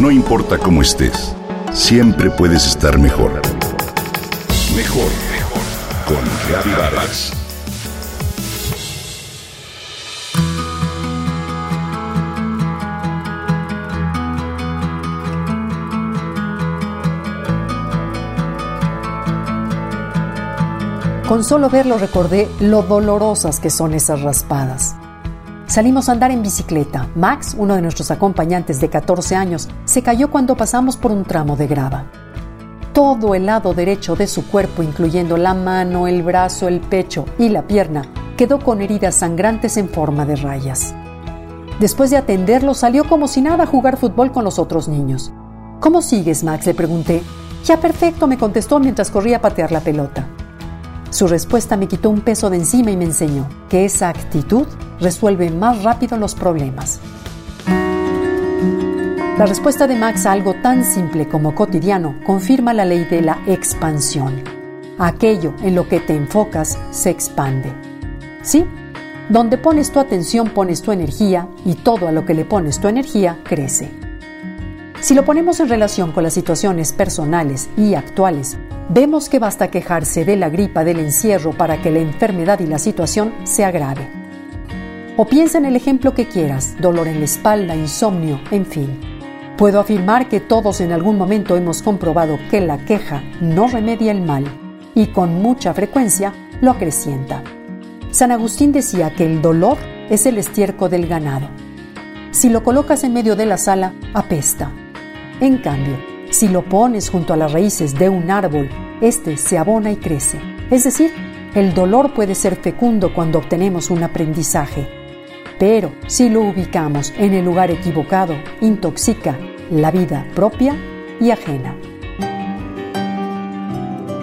No importa cómo estés, siempre puedes estar mejor. Mejor, mejor. Con Vargas. Con solo verlo recordé lo dolorosas que son esas raspadas. Salimos a andar en bicicleta. Max, uno de nuestros acompañantes de 14 años, se cayó cuando pasamos por un tramo de grava. Todo el lado derecho de su cuerpo, incluyendo la mano, el brazo, el pecho y la pierna, quedó con heridas sangrantes en forma de rayas. Después de atenderlo, salió como si nada a jugar fútbol con los otros niños. ¿Cómo sigues, Max? le pregunté. Ya perfecto, me contestó mientras corría a patear la pelota. Su respuesta me quitó un peso de encima y me enseñó que esa actitud resuelve más rápido los problemas. La respuesta de Max a algo tan simple como cotidiano confirma la ley de la expansión. Aquello en lo que te enfocas se expande. ¿Sí? Donde pones tu atención pones tu energía y todo a lo que le pones tu energía crece. Si lo ponemos en relación con las situaciones personales y actuales, vemos que basta quejarse de la gripa del encierro para que la enfermedad y la situación se agrave. O piensa en el ejemplo que quieras, dolor en la espalda, insomnio, en fin. Puedo afirmar que todos en algún momento hemos comprobado que la queja no remedia el mal y con mucha frecuencia lo acrecienta. San Agustín decía que el dolor es el estiércol del ganado. Si lo colocas en medio de la sala, apesta. En cambio, si lo pones junto a las raíces de un árbol, este se abona y crece. Es decir, el dolor puede ser fecundo cuando obtenemos un aprendizaje. Pero si lo ubicamos en el lugar equivocado, intoxica la vida propia y ajena.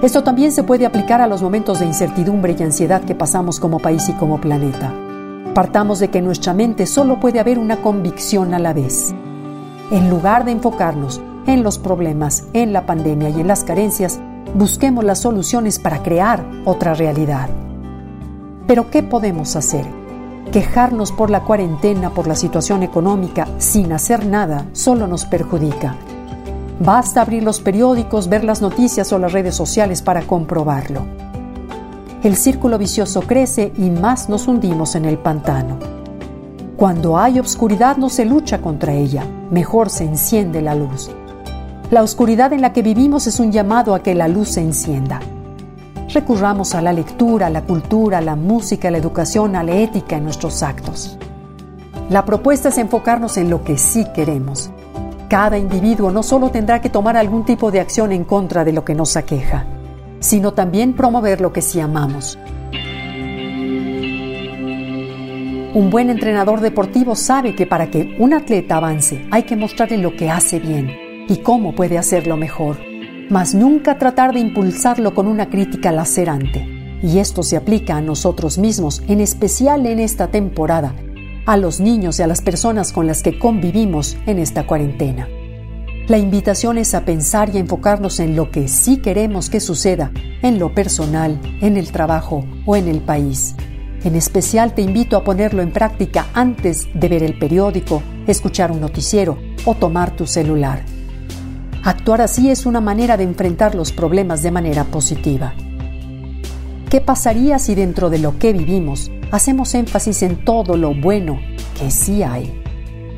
Esto también se puede aplicar a los momentos de incertidumbre y ansiedad que pasamos como país y como planeta. Partamos de que en nuestra mente solo puede haber una convicción a la vez. En lugar de enfocarnos en los problemas, en la pandemia y en las carencias, busquemos las soluciones para crear otra realidad. Pero ¿qué podemos hacer? Quejarnos por la cuarentena, por la situación económica, sin hacer nada, solo nos perjudica. Basta abrir los periódicos, ver las noticias o las redes sociales para comprobarlo. El círculo vicioso crece y más nos hundimos en el pantano. Cuando hay obscuridad no se lucha contra ella, mejor se enciende la luz. La oscuridad en la que vivimos es un llamado a que la luz se encienda. Recurramos a la lectura, a la cultura, a la música, a la educación, a la ética en nuestros actos. La propuesta es enfocarnos en lo que sí queremos. Cada individuo no solo tendrá que tomar algún tipo de acción en contra de lo que nos aqueja, sino también promover lo que sí amamos. Un buen entrenador deportivo sabe que para que un atleta avance hay que mostrarle lo que hace bien y cómo puede hacerlo mejor, mas nunca tratar de impulsarlo con una crítica lacerante. Y esto se aplica a nosotros mismos, en especial en esta temporada, a los niños y a las personas con las que convivimos en esta cuarentena. La invitación es a pensar y a enfocarnos en lo que sí queremos que suceda, en lo personal, en el trabajo o en el país. En especial te invito a ponerlo en práctica antes de ver el periódico, escuchar un noticiero o tomar tu celular. Actuar así es una manera de enfrentar los problemas de manera positiva. ¿Qué pasaría si dentro de lo que vivimos hacemos énfasis en todo lo bueno que sí hay?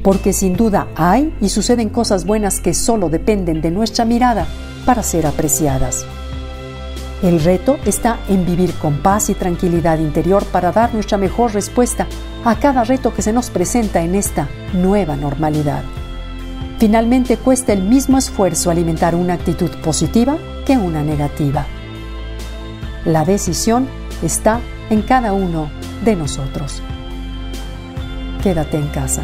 Porque sin duda hay y suceden cosas buenas que solo dependen de nuestra mirada para ser apreciadas. El reto está en vivir con paz y tranquilidad interior para dar nuestra mejor respuesta a cada reto que se nos presenta en esta nueva normalidad. Finalmente cuesta el mismo esfuerzo alimentar una actitud positiva que una negativa. La decisión está en cada uno de nosotros. Quédate en casa.